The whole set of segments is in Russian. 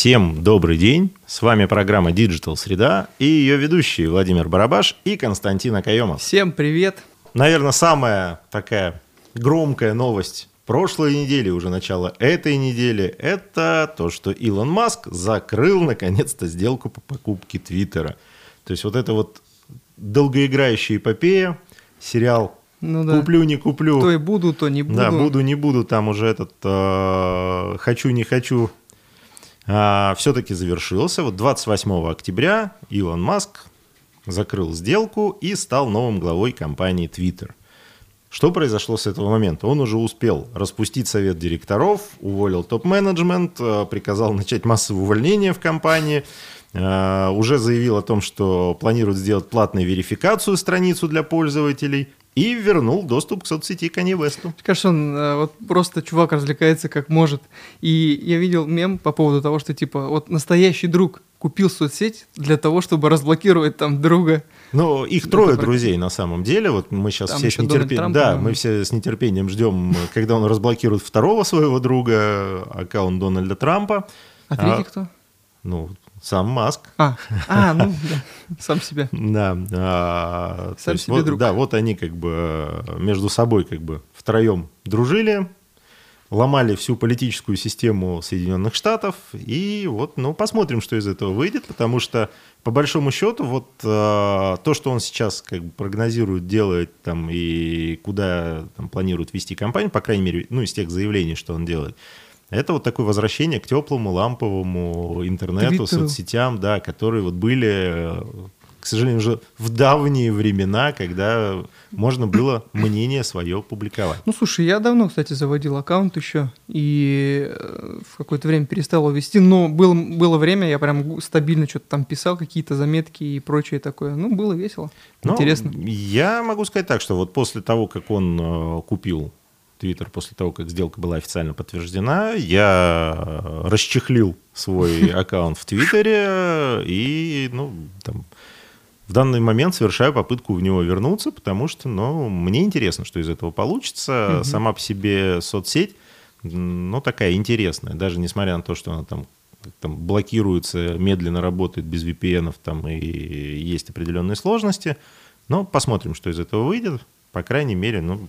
Всем добрый день. С вами программа Digital Среда и ее ведущие Владимир Барабаш и Константин Акаемов. Всем привет. Наверное, самая такая громкая новость прошлой недели, уже начало этой недели, это то, что Илон Маск закрыл наконец-то сделку по покупке Твиттера. То есть вот это вот долгоиграющая эпопея, сериал ну, да. Куплю, не куплю. То и буду, то не буду. Да, буду, не буду. Там уже этот э, хочу, не хочу а, все-таки завершился. Вот 28 октября Илон Маск закрыл сделку и стал новым главой компании Twitter. Что произошло с этого момента? Он уже успел распустить совет директоров, уволил топ-менеджмент, э, приказал начать массовое увольнение в компании, э, уже заявил о том, что планирует сделать платную верификацию страницу для пользователей и вернул доступ к соцсети Kanye West. Кажется, он э, вот просто чувак развлекается как может. И я видел мем по поводу того, что типа вот настоящий друг купил соцсеть для того, чтобы разблокировать там друга. Ну, их трое Это друзей на самом деле. Вот мы сейчас там все с нетерпением, да, мы все с нетерпением ждем, когда он разблокирует второго своего друга, аккаунт Дональда Трампа. А третий а, кто? Ну, сам Маск. А, а ну, да, сам себя. Да. А, сам себе вот, друг. Да, вот они как бы между собой как бы втроем дружили, ломали всю политическую систему Соединенных Штатов, и вот, ну, посмотрим, что из этого выйдет, потому что, по большому счету, вот а, то, что он сейчас как бы прогнозирует, делает там и куда там планирует вести кампанию, по крайней мере, ну, из тех заявлений, что он делает, это вот такое возвращение к теплому ламповому интернету, Твиттеру. соцсетям, да, которые вот были, к сожалению, уже в давние времена, когда можно было мнение свое публиковать. Ну, слушай, я давно, кстати, заводил аккаунт еще, и э, в какое-то время перестал его вести, но было, было время, я прям стабильно что-то там писал, какие-то заметки и прочее такое. Ну, было весело, но интересно. Я могу сказать так, что вот после того, как он э, купил Твиттер после того, как сделка была официально подтверждена. Я э, расчехлил свой аккаунт в Твиттере и, ну, там, в данный момент совершаю попытку в него вернуться, потому что, ну, мне интересно, что из этого получится. Угу. Сама по себе соцсеть, ну, такая интересная, даже несмотря на то, что она там там блокируется, медленно работает без VPN, там и есть определенные сложности. Но посмотрим, что из этого выйдет. По крайней мере, ну,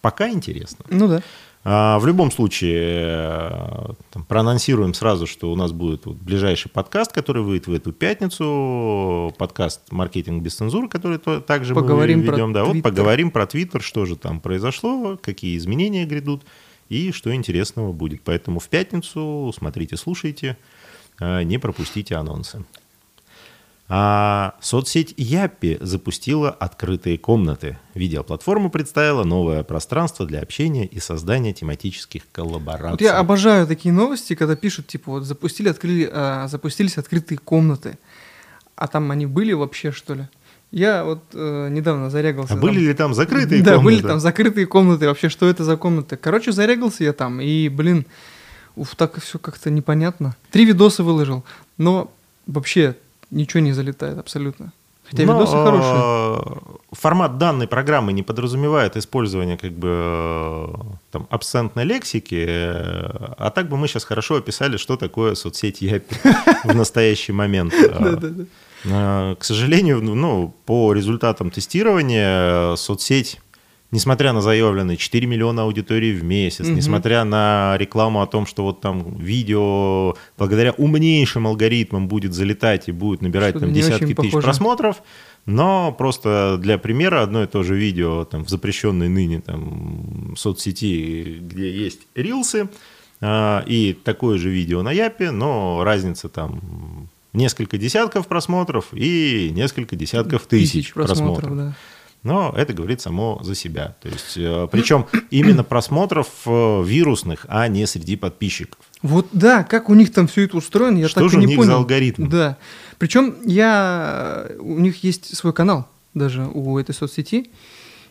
Пока интересно. Ну да. А, в любом случае, э, там, проанонсируем сразу, что у нас будет вот ближайший подкаст, который выйдет в эту пятницу, подкаст «Маркетинг без цензуры», который то, также поговорим мы ведем. Про да, вот поговорим про Твиттер, что же там произошло, какие изменения грядут и что интересного будет. Поэтому в пятницу смотрите, слушайте, э, не пропустите анонсы. А соцсеть Яппи запустила открытые комнаты. Видеоплатформа представила новое пространство для общения и создания тематических коллабораций. Вот я обожаю такие новости, когда пишут, типа, вот запустили, открыли, а, запустились открытые комнаты. А там они были вообще, что ли? Я вот э, недавно зарегался. А там. были ли там закрытые да, комнаты? Да, были там закрытые комнаты. Вообще, что это за комнаты? Короче, зарегался я там, и, блин, уф, так все как-то непонятно. Три видоса выложил, но вообще ничего не залетает абсолютно. Хотя Но, видосы хорошие. Э, формат данной программы не подразумевает использование как бы э, там абсентной лексики, э, а так бы мы сейчас хорошо описали, что такое соцсеть Япи в настоящий момент. К сожалению, ну, по результатам тестирования соцсеть несмотря на заявленные 4 миллиона аудиторий в месяц, угу. несмотря на рекламу о том, что вот там видео благодаря умнейшим алгоритмам будет залетать и будет набирать что там десятки тысяч похоже. просмотров, но просто для примера одно и то же видео там, в запрещенной ныне там, соцсети, где есть рилсы, э, и такое же видео на Япе, но разница там несколько десятков просмотров и несколько десятков тысяч, тысяч просмотров. просмотров. Да но это говорит само за себя. То есть, э, причем именно просмотров э, вирусных, а не среди подписчиков. Вот да, как у них там все это устроено, я Что так же и не у них понял. за алгоритм? Да. Причем я, у них есть свой канал даже у этой соцсети.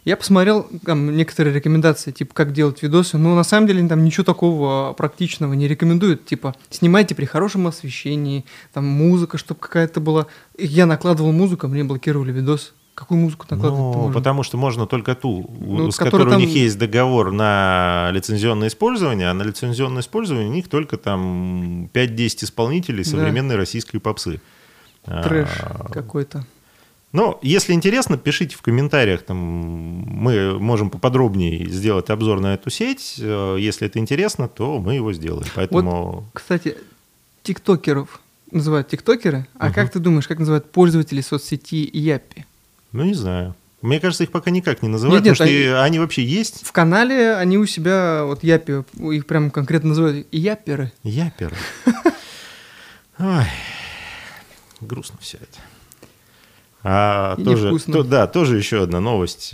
Я посмотрел там некоторые рекомендации, типа, как делать видосы, но на самом деле там ничего такого практичного не рекомендуют. Типа, снимайте при хорошем освещении, там музыка, чтобы какая-то была. Я накладывал музыку, мне блокировали видос. Какую музыку накладывать Ну, потому что можно только ту, Ну, с которой там- у них есть договор на лицензионное использование, а на лицензионное использование у них только там 5-10 исполнителей Да. современной российской попсы. Трэш А, какой-то. Ну, если интересно, пишите в комментариях, там мы можем поподробнее сделать обзор на эту сеть. Э, Если это интересно, то мы его сделаем. Поэтому Кстати, тиктокеров называют тиктокеры, а как ты думаешь, как называют пользователи соцсети Япи? Ну, не знаю. Мне кажется, их пока никак не называют, Нет, нет, потому что они- они вообще есть. В канале они у себя, вот Япи, их прям конкретно называют Яперы. Яперы. Ой, грустно все это. А И тоже, невкусно. то- да, тоже еще одна новость.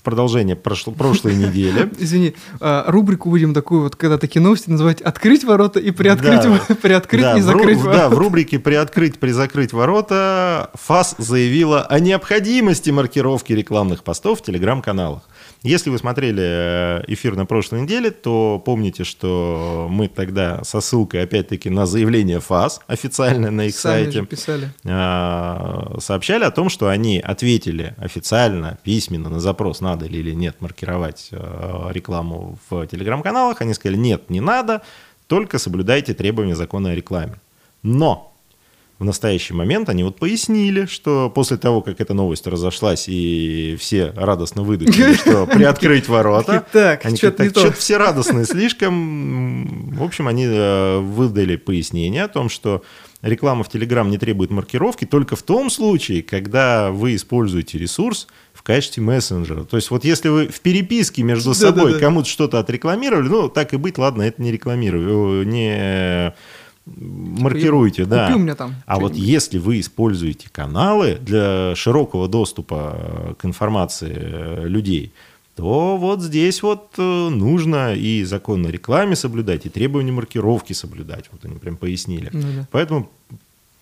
В продолжение прошло- прошлой недели. Извини, а, рубрику будем такую вот, когда такие новости называть «Открыть ворота» и «Приоткрыть, Да. приоткрыть Да, и закрыть в- ворота». Да, в рубрике «Приоткрыть, призакрыть ворота» ФАС заявила о необходимости маркировки рекламных постов в телеграм-каналах. Если вы смотрели э, эфир на прошлой неделе, то помните, что мы тогда со ссылкой, опять-таки, на заявление ФАС официальное на их Сами сайте писали. а, сообщали о том, что они ответили официально, письменно на запрос, надо ли или нет маркировать э, рекламу в телеграм-каналах. Они сказали, нет, не надо, только соблюдайте требования закона о рекламе. Но в настоящий момент они вот пояснили, что после того, как эта новость разошлась, и все радостно выдохнули, что приоткрыть ворота, Так, они что-то говорят, не так, то. что-то все радостные слишком. В общем, они э, выдали пояснение о том, что реклама в Телеграм не требует маркировки только в том случае, когда вы используете ресурс в качестве мессенджера. То есть вот если вы в переписке между собой кому-то что-то отрекламировали, ну, так и быть, ладно, это не рекламирую, не маркируйте, да. Купи у меня там А вот если вы используете каналы для широкого доступа э, к информации э, людей, то вот здесь вот э, нужно и закон о рекламе соблюдать, и требования маркировки соблюдать. Вот они прям пояснили. Ну да. Поэтому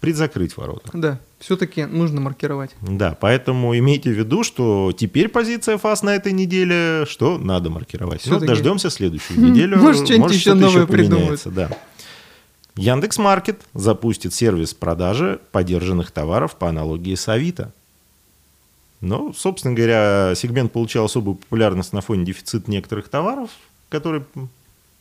предзакрыть ворота. Да, все-таки нужно маркировать. Да, поэтому имейте в виду, что теперь позиция ФАС на этой неделе, что надо маркировать. Ну, Всё-таки- дождемся следующую неделю. Может, что-нибудь еще новое придумают. Да. Яндекс Маркет запустит сервис продажи подержанных товаров по аналогии с Авито. Ну, собственно говоря, сегмент получал особую популярность на фоне дефицита некоторых товаров, который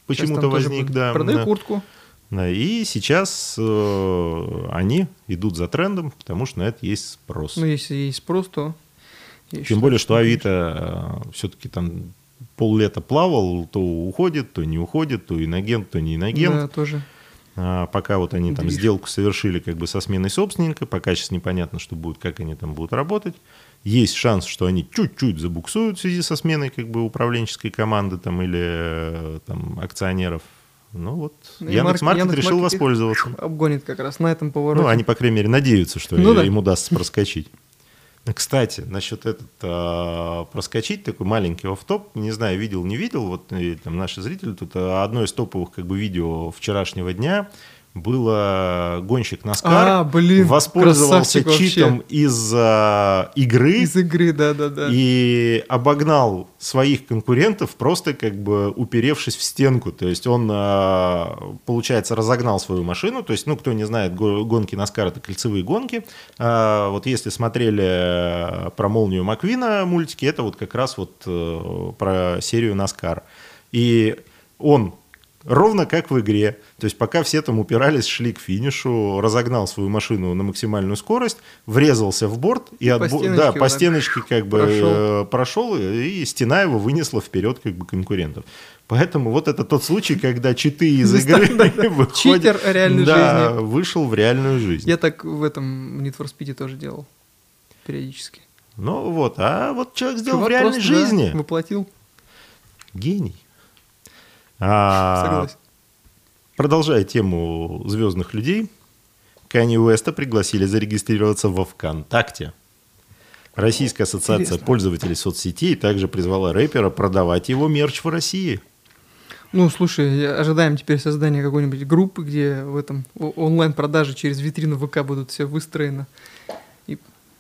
почему-то возник. Да, Продай да. куртку. Да, и сейчас э, они идут за трендом, потому что на это есть спрос. Ну, если есть спрос, то... Тем считаю, более, что Авито все-таки там поллета плавал, то уходит, то не уходит, то инагент, то не инагент. Да, тоже. А пока вот они там сделку совершили как бы со сменой собственника, пока сейчас непонятно, что будет, как они там будут работать. Есть шанс, что они чуть-чуть забуксуют в связи со сменой как бы управленческой команды там или э, там акционеров. Ну вот, Ну, и Яндекс Марк- Маркет Яндекс решил воспользоваться. Обгонит как раз на этом повороте. Ну, они, по крайней мере, надеются, что Ну да. им удастся проскочить. Кстати, насчет этот, а, проскочить, такой маленький офф-топ, не знаю, видел, не видел, вот и там наши зрители, тут а, одно из топовых как бы видео вчерашнего дня было гонщик Наскар, А, блин, воспользовался вообще. читом из а, игры Из игры, да-да-да. и обогнал своих конкурентов, просто как бы уперевшись в стенку. То есть он, а, получается, разогнал свою машину. То есть, ну, кто не знает, го- гонки Наскар — это кольцевые гонки. А, Вот если смотрели э, про Молнию Маквина мультики, это вот как раз вот э, про серию Наскар. И он ровно как в игре. То есть пока все там упирались, шли к финишу, разогнал свою машину на максимальную скорость, врезался в борт и, от по стеночке да, по стеночке как бы прошел. э, прошел, и стена его вынесла вперед как бы конкурентов. Поэтому вот это тот случай, когда читы из игры выходят. Читер реальной Да, жизни. вышел в реальную жизнь. Я так в этом Need for Speed тоже делал. Периодически. Ну вот, а вот человек сделал в реальной просто, да, жизни. воплотил. Гений. А, Согласен. Продолжая тему звездных людей, Канни Уэста пригласили зарегистрироваться во ВКонтакте. Российская ассоциация Интересно. пользователей соцсетей также призвала рэпера продавать его мерч в России. Ну, слушай, ожидаем теперь создания какой-нибудь группы, где в этом о- онлайн-продажи через витрину ВК будут все выстроено.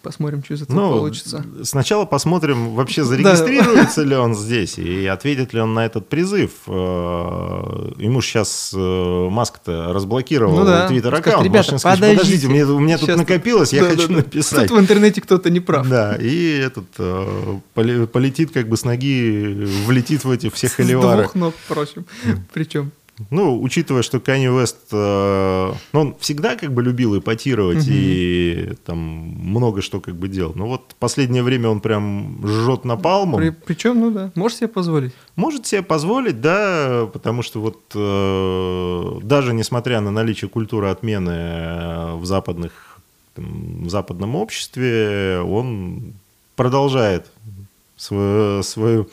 Посмотрим, что из этого Ну, получится. Сначала посмотрим, вообще зарегистрируется ли он здесь и ответит ли он на этот призыв. Э, Ему сейчас Маск-то разблокировал Ну да. твиттер Скажет, аккаунт. «Ребята, подождите, у меня, у меня тут Сейчас накопилось, я Да, хочу да, написать. Тут в интернете кто-то не прав. Да, и этот э, полетит как бы с ноги, влетит в эти все С холивары. двух ног, впрочем. Причем. Ну, учитывая, что Канни Уэст, э, ну, он всегда как бы любил эпатировать Мгм. и там много что как бы делал. Но вот последнее время он прям жжет напалмом. При- Причем, ну да, можешь себе позволить. Может себе позволить, да, потому что вот э, даже несмотря на наличие культуры отмены э, в западных, там, в западном обществе, он продолжает свою, свою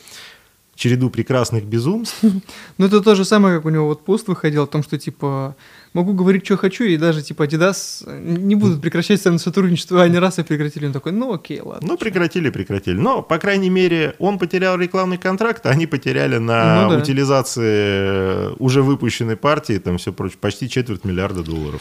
череду прекрасных безумств. Ну, это то же самое, как у него вот пост выходил о том, что, типа, могу говорить, что хочу, и даже, типа, Adidas не будут прекращать со мной сотрудничество, а они раз и прекратили. Он такой, ну, окей, ладно. Ну, прекратили, прекратили. Но, по крайней мере, он потерял рекламный контракт, а они потеряли на Ну да. утилизации уже выпущенной партии, там все прочее, почти четверть миллиарда долларов.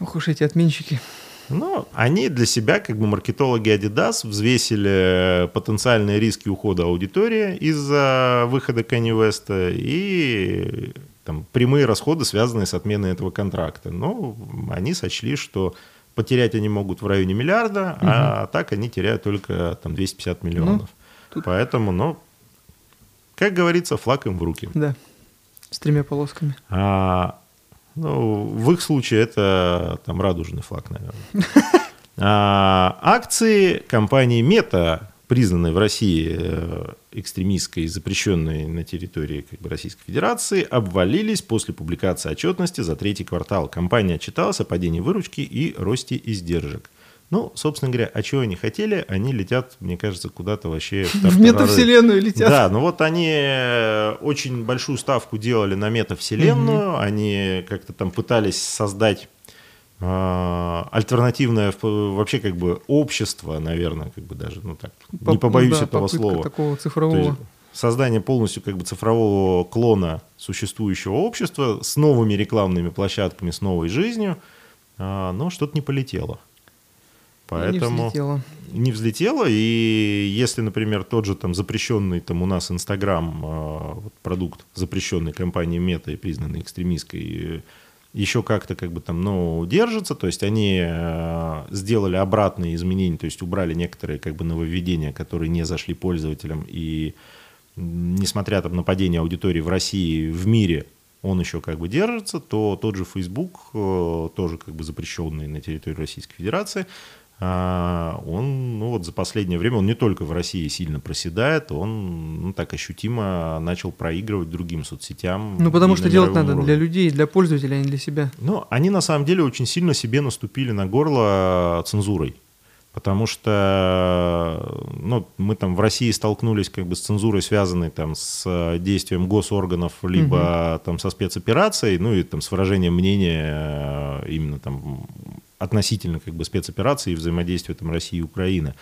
Ох уж эти отменщики. Но они для себя, как бы маркетологи Adidas, взвесили потенциальные риски ухода аудитории из-за выхода Kanye West и там, прямые расходы, связанные с отменой этого контракта. Но они сочли, что потерять они могут в районе миллиарда, а так они теряют только там, 250 миллионов. тут- Поэтому, ну, как говорится, флаг им в руки. Да, с тремя полосками. А, ну, в их случае это там радужный флаг, наверное. А, акции компании Мета, признанной в России э, экстремистской и запрещенной на территории как бы, Российской Федерации, обвалились после публикации отчетности за третий квартал. Компания отчиталась о падении выручки и росте издержек. Ну, собственно говоря, а чего они хотели? Они летят, мне кажется, куда-то вообще... В тартарары. метавселенную летят. Да, ну вот они э, очень большую ставку делали на метавселенную, они как-то там пытались создать э, альтернативное в- вообще как бы общество, наверное, как бы даже, ну так, не побоюсь да, этого слова. такого То цифрового. есть создание полностью как бы цифрового клона существующего общества с новыми рекламными площадками, с новой жизнью, а, но что-то не полетело. Не Поэтому взлетело. не взлетело, и если, например, тот же там запрещенный там у нас Инстаграм, вот продукт запрещенной компанией Мета и признанный экстремистской, еще как-то как бы там, ну, держится, то есть они э, сделали обратные изменения, то есть убрали некоторые как бы нововведения, которые не зашли пользователям, и несмотря там на падение аудитории в России, в мире, он еще как бы держится, то тот же Facebook, э, тоже как бы запрещенный на территории Российской Федерации, а, он, ну вот за последнее время, он не только в России сильно проседает, он ну, так ощутимо начал проигрывать другим соцсетям. Ну, потому что делать надо уровне. для людей, для пользователей, а не для себя. Ну, они на самом деле очень сильно себе наступили на горло цензурой. Потому что ну, мы там в России столкнулись как бы с цензурой, связанной там с действием госорганов, либо там со спецоперацией, ну и там с выражением мнения именно там относительно как бы спецоперации и взаимодействия там России и Украины.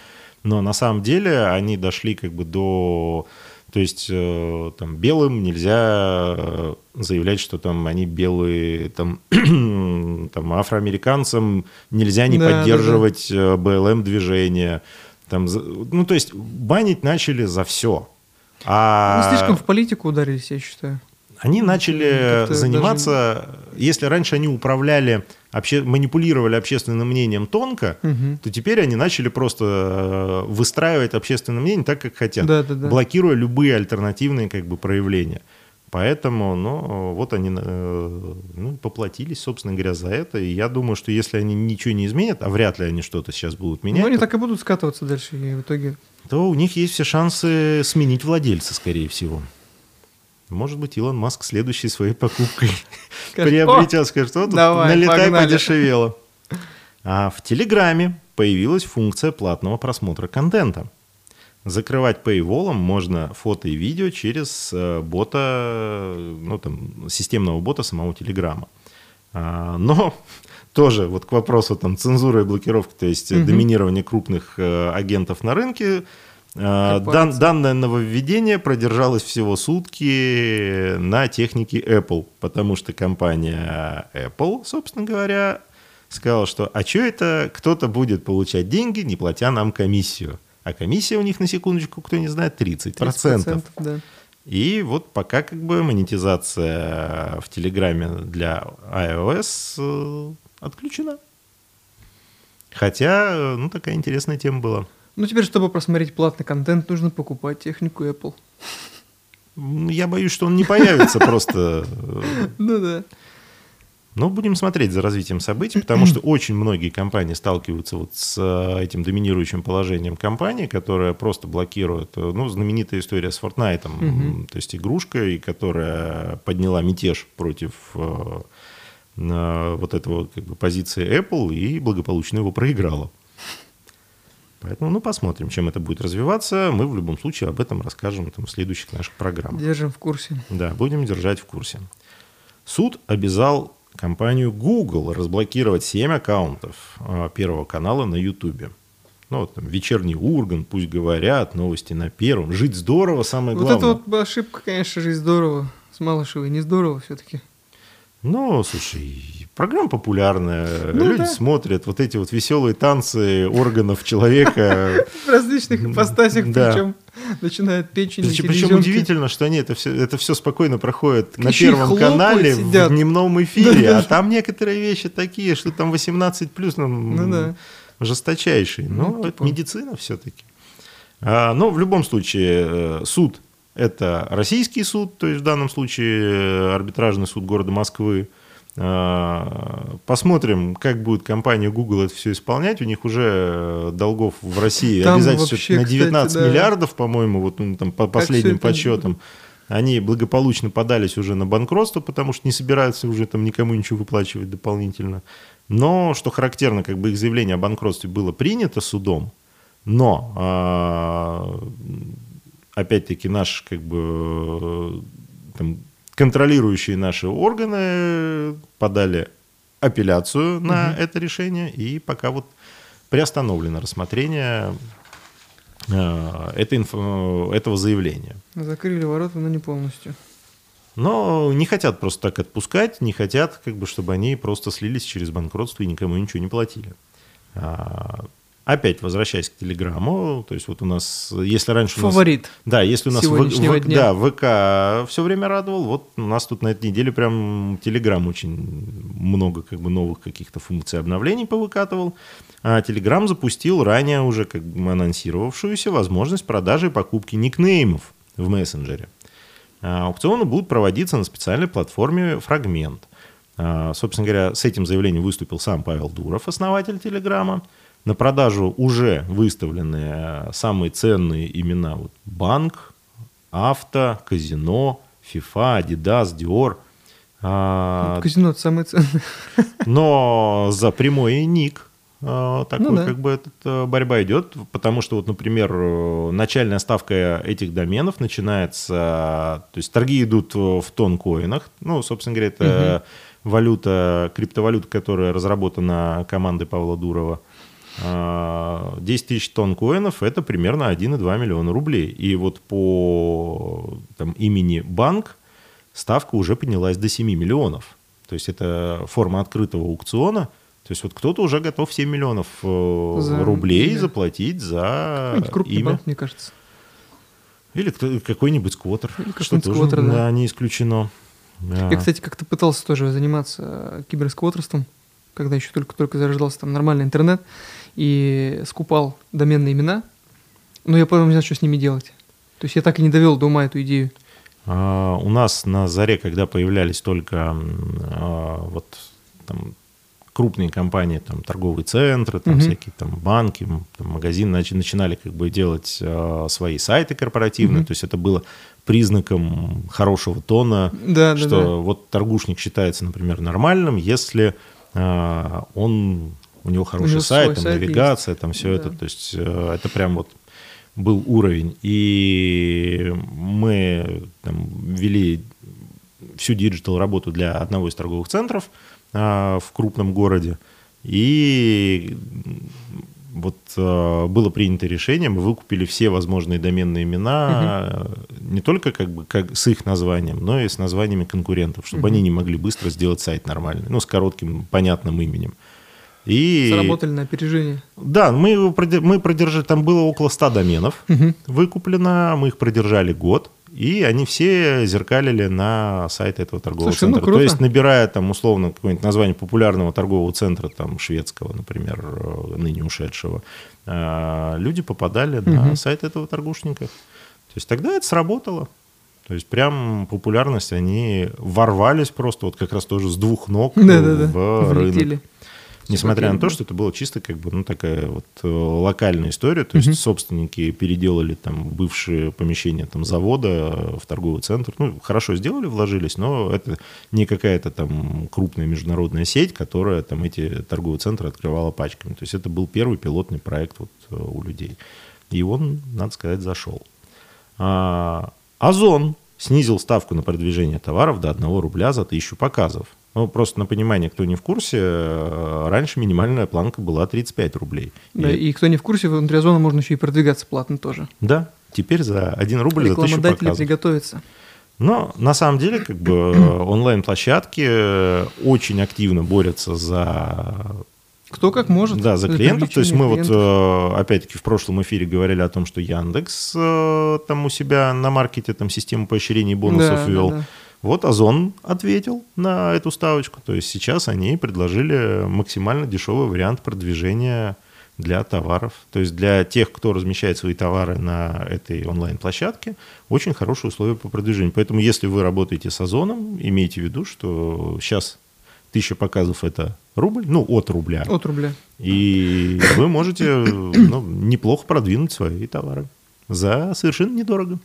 Но на самом деле они дошли как бы до... То есть э, там белым нельзя э, заявлять, что там они белые, там, там афроамериканцам нельзя не Да, да, да. поддерживать э, БЛМ движение. Там, ну, то есть банить начали за все. А Ну, слишком в политику ударились, я считаю. они начали заниматься, если раньше они управляли, обще- манипулировали общественным мнением тонко, Мгм. то теперь они начали просто э, выстраивать общественное мнение так, как хотят, Да, да, да. блокируя любые альтернативные как бы, проявления. Поэтому, ну, вот они э, ну, поплатились, собственно говоря, за это. И я думаю, что если они ничего не изменят, а вряд ли они что-то сейчас будут менять, Ну, они то, так и будут скатываться дальше, и в итоге... то у них есть все шансы сменить владельца, скорее всего. Может быть, Илон Маск следующей своей покупкой приобретет, скажет, давай, налетай погнали». подешевело. А в Телеграме появилась функция платного просмотра контента. Закрывать paywall можно фото и видео через э, бота, ну там, системного бота самого Телеграма. А, Но тоже вот к вопросу там цензуры и блокировки, то есть Мгм. доминирование крупных э, агентов на рынке, дан- Корпораций. данное нововведение продержалось всего сутки на технике Apple, потому что компания Apple, собственно говоря, сказал, что а что это кто-то будет получать деньги, не платя нам комиссию? А комиссия у них, на секундочку, кто не знает, 30%. 30% да. И вот пока как бы монетизация в Телеграме для iOS э, отключена. Хотя, ну, такая интересная тема была. Ну, теперь, чтобы просмотреть платный контент, нужно покупать технику Apple. Я боюсь, что он не появится просто. Ну да. Но будем смотреть за развитием событий, потому что очень многие компании сталкиваются вот с э, этим доминирующим положением компании, которая просто блокирует, э, ну, знаменитая история с Fortnite, угу. то есть игрушка, и которая подняла мятеж против э, вот этого как бы, позиции Apple и благополучно его проиграла. Поэтому, ну, посмотрим, чем это будет развиваться. Мы в любом случае об этом расскажем там, в следующих наших программах. Держим в курсе. Да, будем держать в курсе. Суд обязал компанию Google разблокировать 7 аккаунтов а, Первого канала на YouTube. Ну, вот там вечерний Урган, пусть говорят, новости на Первом. Жить здорово, самое вот главное. Вот это вот ошибка, конечно, жить здорово. С Малышевой не здорово все-таки. Ну, слушай, программа популярная, ну, люди да. смотрят вот эти вот веселые танцы органов человека. В различных ипостасях, причем начинают печень, Причем, причем удивительно, что они это все, это все спокойно проходит на Первом канале в дневном эфире, а там некоторые вещи такие, что там 18 плюс, ну, ну да. жесточайшие. Но ну, это типа. медицина все-таки. А, но в любом случае э, суд это российский суд, то есть в данном случае э, арбитражный суд города Москвы. А, посмотрим, как будет компания Google это все исполнять. У них уже э, долгов в России там обязательно на 19 кстати, да. миллиардов, по-моему, вот ну, там, по последним подсчетам. Они благополучно подались уже на банкротство, потому что не собираются уже там никому ничего выплачивать дополнительно. Но, что характерно, как бы их заявление о банкротстве было принято судом, но а, опять-таки, наш, как бы, там, контролирующие наши органы подали апелляцию на угу. это решение, и пока вот приостановлено рассмотрение э, этой инфо, этого заявления. Закрыли ворота, но не полностью. Но не хотят просто так отпускать, не хотят, как бы, чтобы они просто слились через банкротство и никому ничего не платили. А, Опять возвращаясь к Телеграму, то есть вот у нас, если раньше Фаворит у нас... Да, если у нас в, в, дня. Да, ВК все время радовал, вот у нас тут на этой неделе прям Телеграм очень много как бы новых каких-то функций обновлений повыкатывал. А Телеграм запустил ранее уже как бы анонсировавшуюся возможность продажи и покупки никнеймов в мессенджере. А аукционы будут проводиться на специальной платформе «Фрагмент». А, собственно говоря, с этим заявлением выступил сам Павел Дуров, основатель Телеграма. На продажу уже выставлены э, самые ценные имена. Вот банк, авто, казино, FIFA, Adidas, Dior. А, ну, казино это самое ценное. Но за прямой ник а, такой ну, да. как бы этот, э, борьба идет, потому что вот, например, начальная ставка этих доменов начинается, то есть торги идут в тон-коинах, ну, собственно говоря, это угу. валюта, криптовалюта, которая разработана командой Павла Дурова. 10 а, тысяч тонн коинов – это примерно 1,2 миллиона рублей. И вот по там, имени банк ставка уже поднялась до 7 миллионов. То есть это форма открытого аукциона. То есть вот кто-то уже готов 7 миллионов э, за рублей имя. заплатить за крупный имя. Банк, мне кажется. Или какой-нибудь сквотер. Или какой-нибудь сквотер, да. да. не исключено. Я, кстати, как-то пытался тоже заниматься киберсквотерством, когда еще только-только зарождался там нормальный интернет и скупал доменные имена, но я потом не знаю, что с ними делать. То есть я так и не довел до ума эту идею. А, у нас на заре, когда появлялись только а, вот там крупные компании, там торговые центры, там угу. всякие там банки, там, магазины начи, начинали как бы делать а, свои сайты корпоративные, угу. то есть это было признаком хорошего тона, да, что да, да. вот торгушник считается, например, нормальным, если он у него хороший у него сайт, там, сайт навигация, есть. там все да. это, то есть э, это прям вот был уровень. И мы там, вели всю digital работу для одного из торговых центров а, в крупном городе. И вот а, было принято решение, мы выкупили все возможные доменные имена, угу. не только как бы как с их названием, но и с названиями конкурентов, чтобы угу. они не могли быстро сделать сайт нормальный, ну, с коротким, понятным именем. И... Сработали на опережение. Да, мы, его мы продержали, там было около 100 доменов выкуплено, мы их продержали год, и они все зеркалили на сайт этого торгового Слушай, ну, центра. То круто. есть, набирая там условно какое-нибудь название популярного торгового центра, там шведского, например, э, ныне ушедшего, э, люди попадали на Мгм. сайт этого торгушника. То есть тогда это сработало. То есть прям популярность, они ворвались просто вот как раз тоже с двух ног Да-да-да. в рынок. Влетели. Несмотря на то, что это было чисто как бы, ну, такая вот э, локальная история, то есть Мгм. собственники переделали там бывшие помещения там завода в торговый центр, ну, хорошо сделали, вложились, но это не какая-то там крупная международная сеть, которая там эти торговые центры открывала пачками. То есть это был первый пилотный проект вот э, у людей. И он, надо сказать, зашел. А, Озон снизил ставку на продвижение товаров до 1 рубля за тысячу показов. Ну, просто на понимание, кто не в курсе, э, раньше минимальная планка была 35 рублей. Да, И- и кто не в курсе, внутри Озона можно еще и продвигаться платно тоже. да, теперь за 1 рубль за тысячу показов. приготовятся. Но на самом деле как бы э, онлайн-площадки э, очень активно борются за Кто как может. Да, за клиентов. То есть мы вот, клиентов. э, опять-таки, в прошлом эфире говорили о том, что Яндекс там у себя на маркете там систему поощрений и бонусов Да, да, ввел. да. Вот Озон ответил на эту ставочку. То есть сейчас они предложили максимально дешевый вариант продвижения для товаров. То есть для тех, кто размещает свои товары на этой онлайн-площадке, очень хорошие условия по продвижению. Поэтому если вы работаете с Озоном, имейте в виду, что сейчас тысяча показов – это рубль, ну, от рубля. От рубля. И вы можете ну, неплохо продвинуть свои товары за совершенно недорого.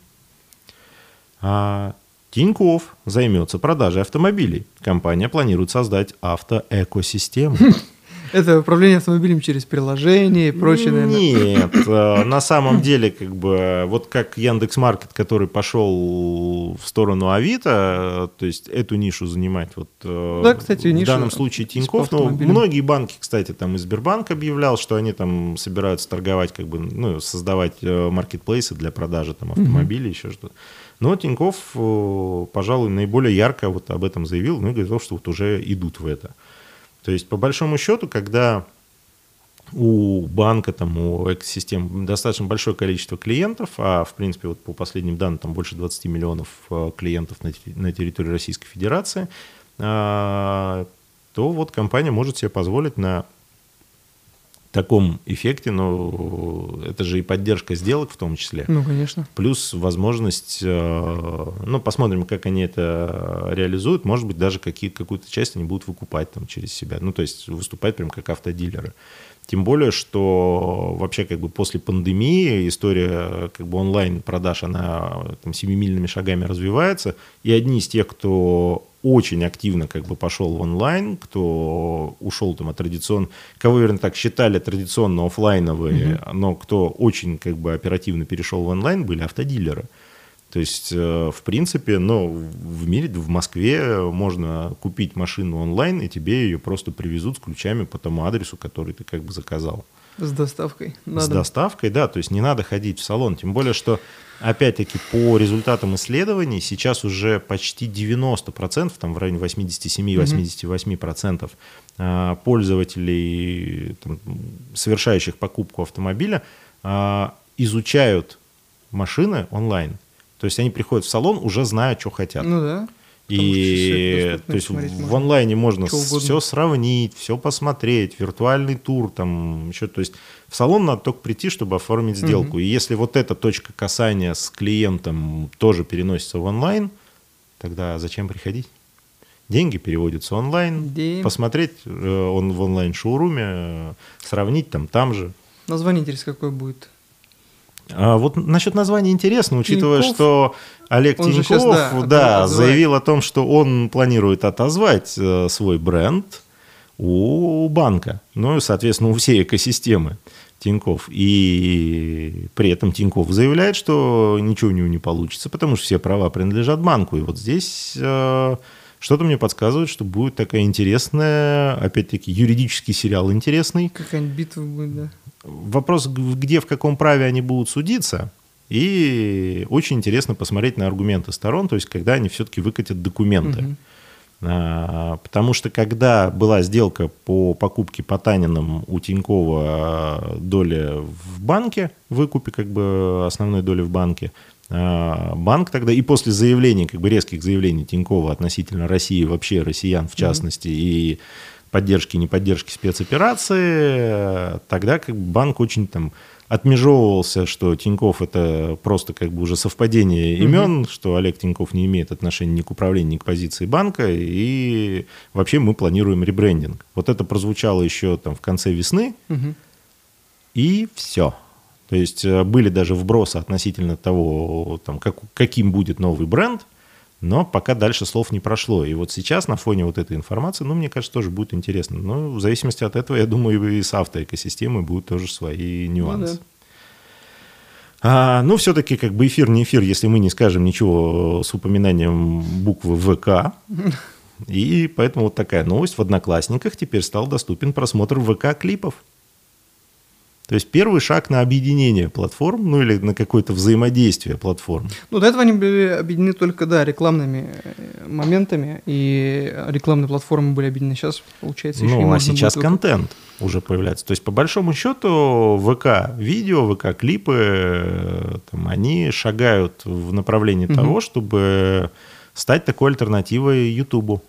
А Тиньков займется продажей автомобилей. Компания планирует создать автоэкосистему. Это управление автомобилем через приложение и прочее, наверное. Нет, э, на самом деле, как бы, вот как Яндекс Маркет, который пошел в сторону Авито, то есть эту нишу занимать, вот э, Да, кстати, в данном случае Тиньков, ну, автомобилем. многие банки, кстати, там и Сбербанк объявлял, что они там собираются торговать, как бы, ну, создавать э, маркетплейсы для продажи там автомобилей, еще что-то. Но Тиньков, э, пожалуй, наиболее ярко вот об этом заявил, ну и говорил, что вот уже идут в это. То есть, по большому счету, когда у банка, там, у экосистем достаточно большое количество клиентов, а, в принципе, вот по последним данным, там больше 20 миллионов э, клиентов на, терри- на территории Российской Федерации, а, то вот компания может себе позволить на таком эффекте, но это же и поддержка сделок в том числе, Ну, конечно. плюс возможность, э, ну, посмотрим, как они это реализуют, может быть, даже какие, какую-то часть они будут выкупать там через себя, ну, то есть выступать прям как автодилеры. Тем более, что вообще как бы после пандемии история как бы онлайн-продаж, она там семимильными шагами развивается, и одни из тех, кто очень активно как бы пошел в онлайн, кто ушел там от традиционно, кого, верно, так считали традиционно оффлайновые, но кто очень как бы оперативно перешел в онлайн, были автодилеры. То есть, э, в принципе, ну, в мире, в Москве можно купить машину онлайн, и тебе ее просто привезут с ключами по тому адресу, который ты как бы заказал. С доставкой. С Надо. доставкой, да, то есть не надо ходить в салон. Тем более, что, опять-таки, по результатам исследований сейчас уже почти 90%, там в районе 87-88% а, пользователей, там, совершающих покупку автомобиля, а, изучают машины онлайн. То есть они приходят в салон, уже зная, что хотят. Ну да. И то есть в онлайне можно все сравнить, все посмотреть, виртуальный тур, там еще, то есть в салон надо только прийти, чтобы оформить сделку. И если вот эта точка касания с клиентом тоже переносится в онлайн, тогда зачем приходить? Деньги переводятся онлайн, День. посмотреть э, он в онлайн-шоуруме, э, сравнить там, там же. Название интересно, какое будет. А вот насчет названия интересно, учитывая, Тинькофф? что Олег Он Тиньков, щас, да, да, заявил о том, что он планирует отозвать э, свой бренд у банка, ну и, соответственно, у всей экосистемы Тиньков. И при этом Тиньков заявляет, что ничего у него не получится, потому что все права принадлежат банку. И вот здесь э, что-то мне подсказывает, что будет такая интересная, опять-таки, юридический сериал интересный, Какая-нибудь битва будет, да. Вопрос, где, в каком праве они будут судиться. И очень интересно посмотреть на аргументы сторон, то есть когда они все-таки выкатят документы. А, потому что когда была сделка по покупке Потаниным у Тинькова а, доли в банке, выкупе как бы основной доли в банке, банк тогда и после заявлений, как бы резких заявлений Тинькова относительно России, вообще россиян в частности, mm-hmm. и поддержки, не поддержки спецоперации, тогда как банк очень там отмежевывался, что Тиньков это просто как бы уже совпадение имен, угу. что Олег Тиньков не имеет отношения ни к управлению, ни к позиции банка, и вообще мы планируем ребрендинг. Вот это прозвучало еще там в конце весны, угу. и все. То есть э, были даже вбросы относительно того, там, как, каким будет новый бренд, но пока дальше слов не прошло. И вот сейчас на фоне вот этой информации, ну, мне кажется, тоже будет интересно. Но в зависимости от этого, я думаю, и с автоэкосистемой будут тоже свои нюансы. Ну, да. А, ну, все-таки как бы эфир не эфир, если мы не скажем ничего с упоминанием буквы ВК. И поэтому вот такая новость. В Одноклассниках теперь стал доступен просмотр ВК-клипов. То есть первый шаг на объединение платформ, ну или на какое-то взаимодействие платформ. Ну, до этого они были объединены только, да, рекламными э, моментами, и рекламные платформы были объединены. Сейчас, получается, еще Ну, а сейчас контент уже появляется. То есть, по большому счету, ВК-видео, ВК-клипы, э, там, они шагают в направлении угу. того, чтобы стать такой альтернативой Ютубу.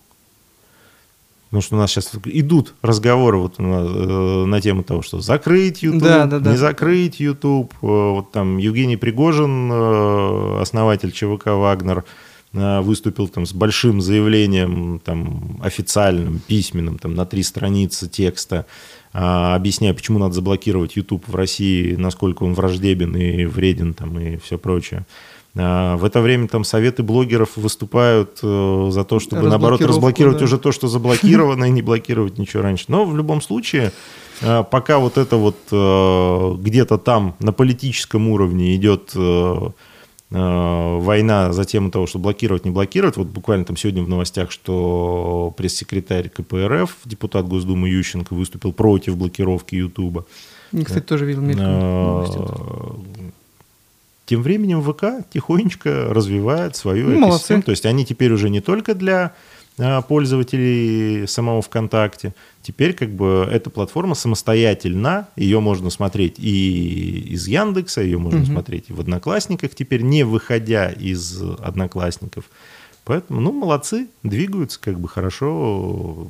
Потому что у нас сейчас идут разговоры вот на, э, на тему того, что закрыть YouTube, да, да, да. не закрыть YouTube. Э, вот там Евгений Пригожин, э, основатель ЧВК «Вагнер», выступил там с большим заявлением там, официальным, письменным, там, на три страницы текста, объясняя, почему надо заблокировать YouTube в России, насколько он враждебен и вреден там, и все прочее. А, в это время там советы блогеров выступают э, за то, чтобы, наоборот, разблокировать да. уже то, что заблокировано, и не блокировать ничего раньше. Но в любом случае, э, пока вот это вот э, где-то там на политическом уровне идет война за тему того, что блокировать, не блокировать. Вот буквально там сегодня в новостях, что пресс-секретарь КПРФ, депутат Госдумы Ющенко, выступил против блокировки Ютуба. Я, кстати, тоже видел тем временем ВК тихонечко развивает свою ну, экосистему. То есть они теперь уже не только для а, пользователей самого ВКонтакте. Теперь как бы эта платформа самостоятельна, ее можно смотреть и из Яндекса, ее можно угу. смотреть и в Одноклассниках, теперь не выходя из Одноклассников. Поэтому, ну, молодцы, двигаются как бы хорошо,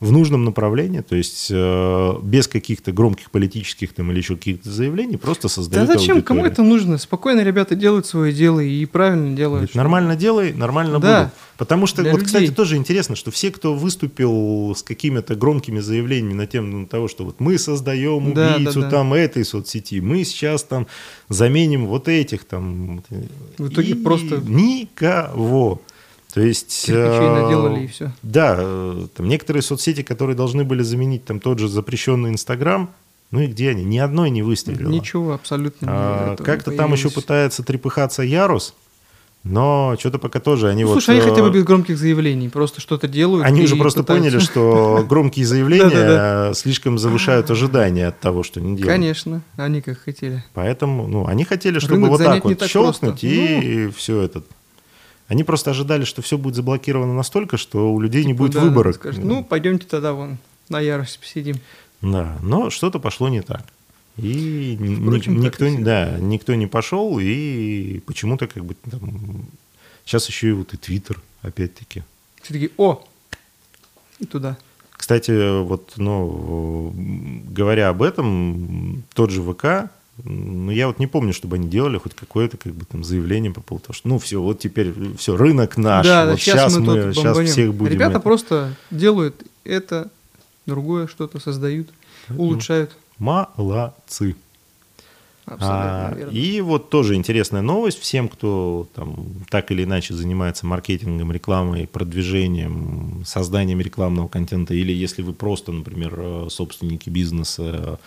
в нужном направлении, то есть э, без каких-то громких политических там или еще каких-то заявлений, просто создают Да зачем, аудиторию. кому это нужно? Спокойно ребята делают свое дело и правильно делают. нормально делай, нормально да. буду. Потому что, Для вот, людей. кстати, тоже интересно, что все, кто выступил с какими-то громкими заявлениями на тему того, что вот мы создаем убийцу да, да, там этой соцсети, мы сейчас там заменим вот этих там. В итоге и просто... Никого. То есть... Кирпичей э, наделали и все. Да, э, там некоторые соцсети, которые должны были заменить там тот же запрещенный Инстаграм, ну и где они? Ни одной не выстрелило. Ничего, абсолютно. А, как-то там еще пытается трепыхаться Ярус, но что-то пока тоже они ну, вот... Слушай, они хотя бы без громких заявлений, просто что-то делают. Они уже просто пытаются. поняли, что громкие заявления слишком завышают ожидания от того, что они делают. Конечно, они как хотели. Поэтому, ну, они хотели, чтобы вот так вот щелкнуть и ну. все это они просто ожидали, что все будет заблокировано настолько, что у людей типа, не будет да, выбора. Скажет, ну, пойдемте тогда вон на ярость посидим. Да, но что-то пошло не так. И Впрочем, ни, никто, и да, никто не пошел, и почему-то как бы там... Сейчас еще и вот и Твиттер, опять-таки. Все таки о, и туда. Кстати, вот, ну, говоря об этом, тот же ВК ну, я вот не помню, чтобы они делали хоть какое-то как бы там заявление по поводу того, что ну все, вот теперь все, рынок наш, да, вот сейчас, сейчас мы, сейчас всех будем... Ребята это... просто делают это, другое что-то создают, Поэтому улучшают. Молодцы. А, и вот тоже интересная новость всем, кто там так или иначе занимается маркетингом, рекламой, продвижением, созданием рекламного контента, или если вы просто, например, э, собственники бизнеса,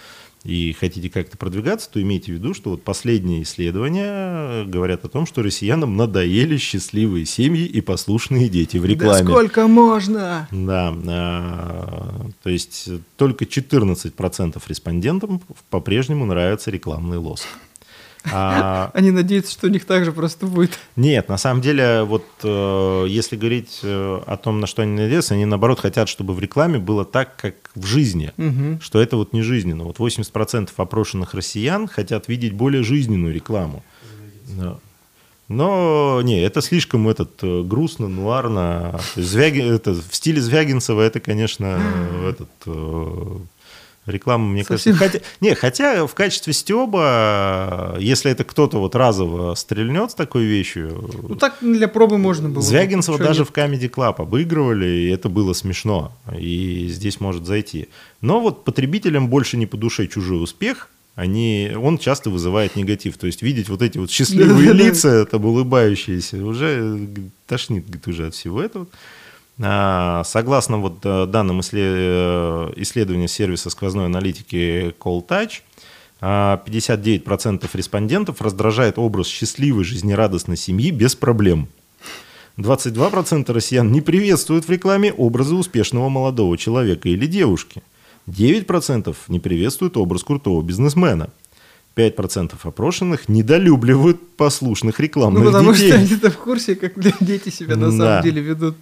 и хотите как-то продвигаться, то имейте в виду, что вот последние исследования говорят о том, что россиянам надоели счастливые семьи и послушные дети в рекламе. Да сколько можно? Да, а, то есть только 14% респондентам по-прежнему нравится рекламный лоск. А, Они надеются, что у них также просто будет. Нет, на самом деле, вот э, если говорить э, о том, на что они надеются, они наоборот хотят, чтобы в рекламе было так, как в жизни, что это вот не жизненно. Вот 80% опрошенных россиян хотят видеть более жизненную рекламу. Да. Но не, это слишком этот э, грустно, нуарно. Звяги- это, в стиле Звягинцева это, конечно, этот реклама, мне Совсем. кажется. Хотя, не, хотя в качестве стеба, если это кто-то вот разово стрельнет с такой вещью, Ну так для пробы можно было. Звягинцева даже нет? в Comedy Club обыгрывали, и это было смешно. И здесь может зайти. Но вот потребителям больше не по душе чужой успех. Они, он часто вызывает негатив. То есть видеть вот эти вот счастливые лица, там улыбающиеся, уже э, тошнит говорит, уже от всего этого. А, Согласно вот э, данным э, исследования сервиса сквозной аналитики Call Touch, а, 59% респондентов раздражает образ счастливой, жизнерадостной семьи без проблем. 22% россиян не приветствуют в рекламе образы успешного молодого человека или девушки. 9% не приветствуют образ крутого бизнесмена. 5% опрошенных недолюбливают послушных Ну, рекламных потому детей. что они-то в курсе, как дети себя на Да. самом деле ведут.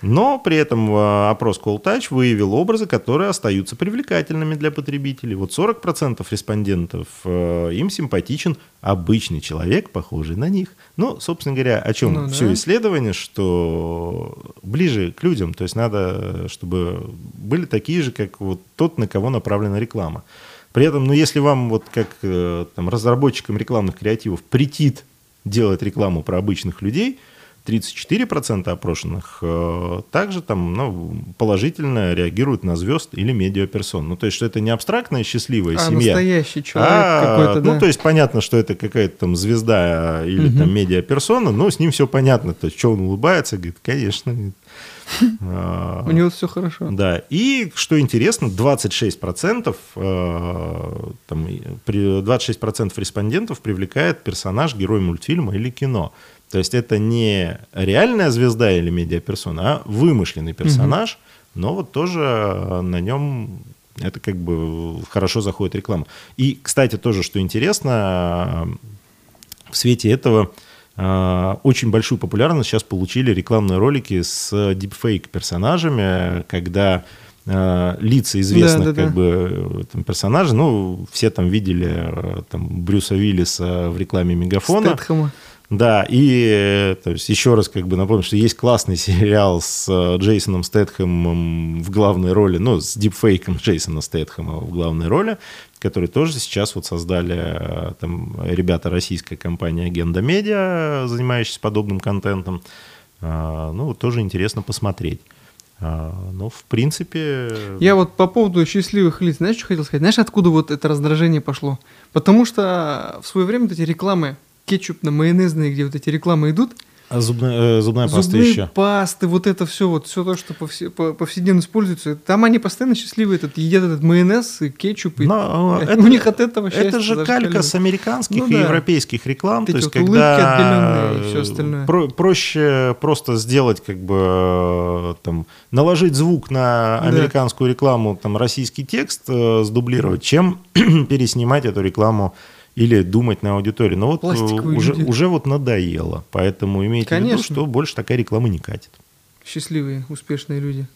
Но при этом э, опрос Call Touch выявил образы, которые остаются привлекательными для потребителей. Вот 40% респондентов э, им симпатичен обычный человек, похожий на них. Ну, собственно говоря, о чем Ну да. все исследование, что ближе к людям. То есть надо, чтобы были такие же, как вот тот, на кого направлена реклама. При этом, ну, если вам вот как э, там, разработчикам рекламных креативов претит делать рекламу про обычных людей, 34% опрошенных э, также там, ну, положительно реагируют на звезд или медиаперсон. Ну, то есть, что это не абстрактная счастливая А семья. настоящий человек а, какой-то, да. Ну, то есть, понятно, что это какая-то там звезда или Мгм. там медиаперсона, но с ним все понятно. То есть, что он улыбается, говорит, конечно. А, У него все хорошо. да, и что интересно, 26%, э, там, и при- 26% респондентов привлекает персонаж, герой мультфильма или кино. То есть это не реальная звезда или медиаперсона, а вымышленный персонаж, но вот тоже э, на нем это как бы хорошо заходит реклама. И, кстати, тоже, что интересно, э, в свете этого э, очень большую популярность сейчас получили рекламные ролики с дипфейк персонажами, когда лица известных Да-да-да. как бы э, там, персонажей, ну, все там видели там, Брюса Уиллиса в рекламе Мегафона. Стэтхэма. Да, и э, то есть еще раз как бы напомню, что есть классный сериал с э, Джейсоном Стэтхэмом в главной роли, ну, с дипфейком Джейсона Стэтхэма в главной роли, который тоже сейчас вот создали э, там ребята российская компания Агенда Медиа, занимающаяся подобным контентом. Ну, тоже интересно посмотреть. Ну, в принципе... Я вот по поводу счастливых лиц, знаешь, что хотел сказать? Знаешь, откуда вот это раздражение пошло? Потому что в свое время вот эти рекламы кетчупно-майонезные, где вот эти рекламы идут, А зубная, э, зубная паста зубные еще. пасты, вот это все, вот все то, что повсе- по- повседневно используется, там они постоянно счастливые, этот, едят этот майонез и кетчуп, и Но у это- них от этого Это счастье же калька с американских Ну и да. европейских реклам. Вот то есть, вот когда и всё остальное. про- проще просто сделать, как бы, э, там, наложить звук на Да. американскую рекламу, там, российский текст э, сдублировать, чем переснимать эту рекламу или думать на аудиторию. Но вот э, Пластиковые уже, люди. уже вот надоело. Поэтому имейте в виду, Конечно. что больше такая реклама не катит. Счастливые, успешные люди.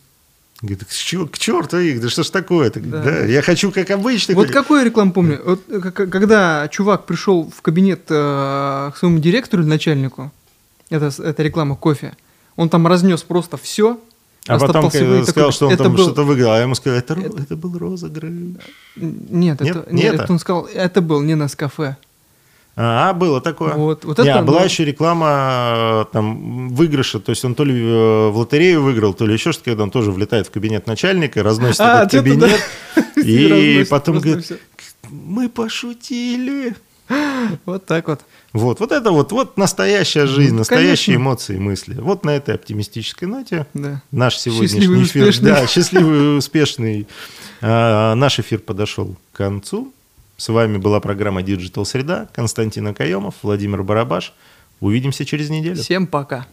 Говорит, к, черту их, да что ж такое-то? Да. Да, я хочу как обычно. Вот как- какую я рекламу помню? Вот, э, когда чувак пришел в кабинет э, к своему директору или начальнику, это, это реклама кофе, он там разнес просто все. А потом сказал, что он там был... что-то выиграл, а я ему сказал, это, это- это был розыгрыш. Нет, Нет? это, Не нет, это? это он сказал, это был не на кафе. А, было такое. Вот, вот Не, это, а была ну- еще реклама э, там выигрыша, то есть он то ли э, в лотерею выиграл, то ли еще что-то, когда он тоже влетает в кабинет начальника, разносит А, этот кабинет, да. и разносит потом просто говорит, мы пошутили. Вот так вот. Вот, вот это вот, вот настоящая жизнь, Ну, настоящие конечно. эмоции и мысли. Вот на этой оптимистической ноте Да. наш сегодняшний Счастливый эфир, успешный. да, счастливый успешный, а, наш эфир подошел к концу. С вами была программа Digital Среда, Константин Акаемов, Владимир Барабаш. Увидимся через неделю. Всем пока.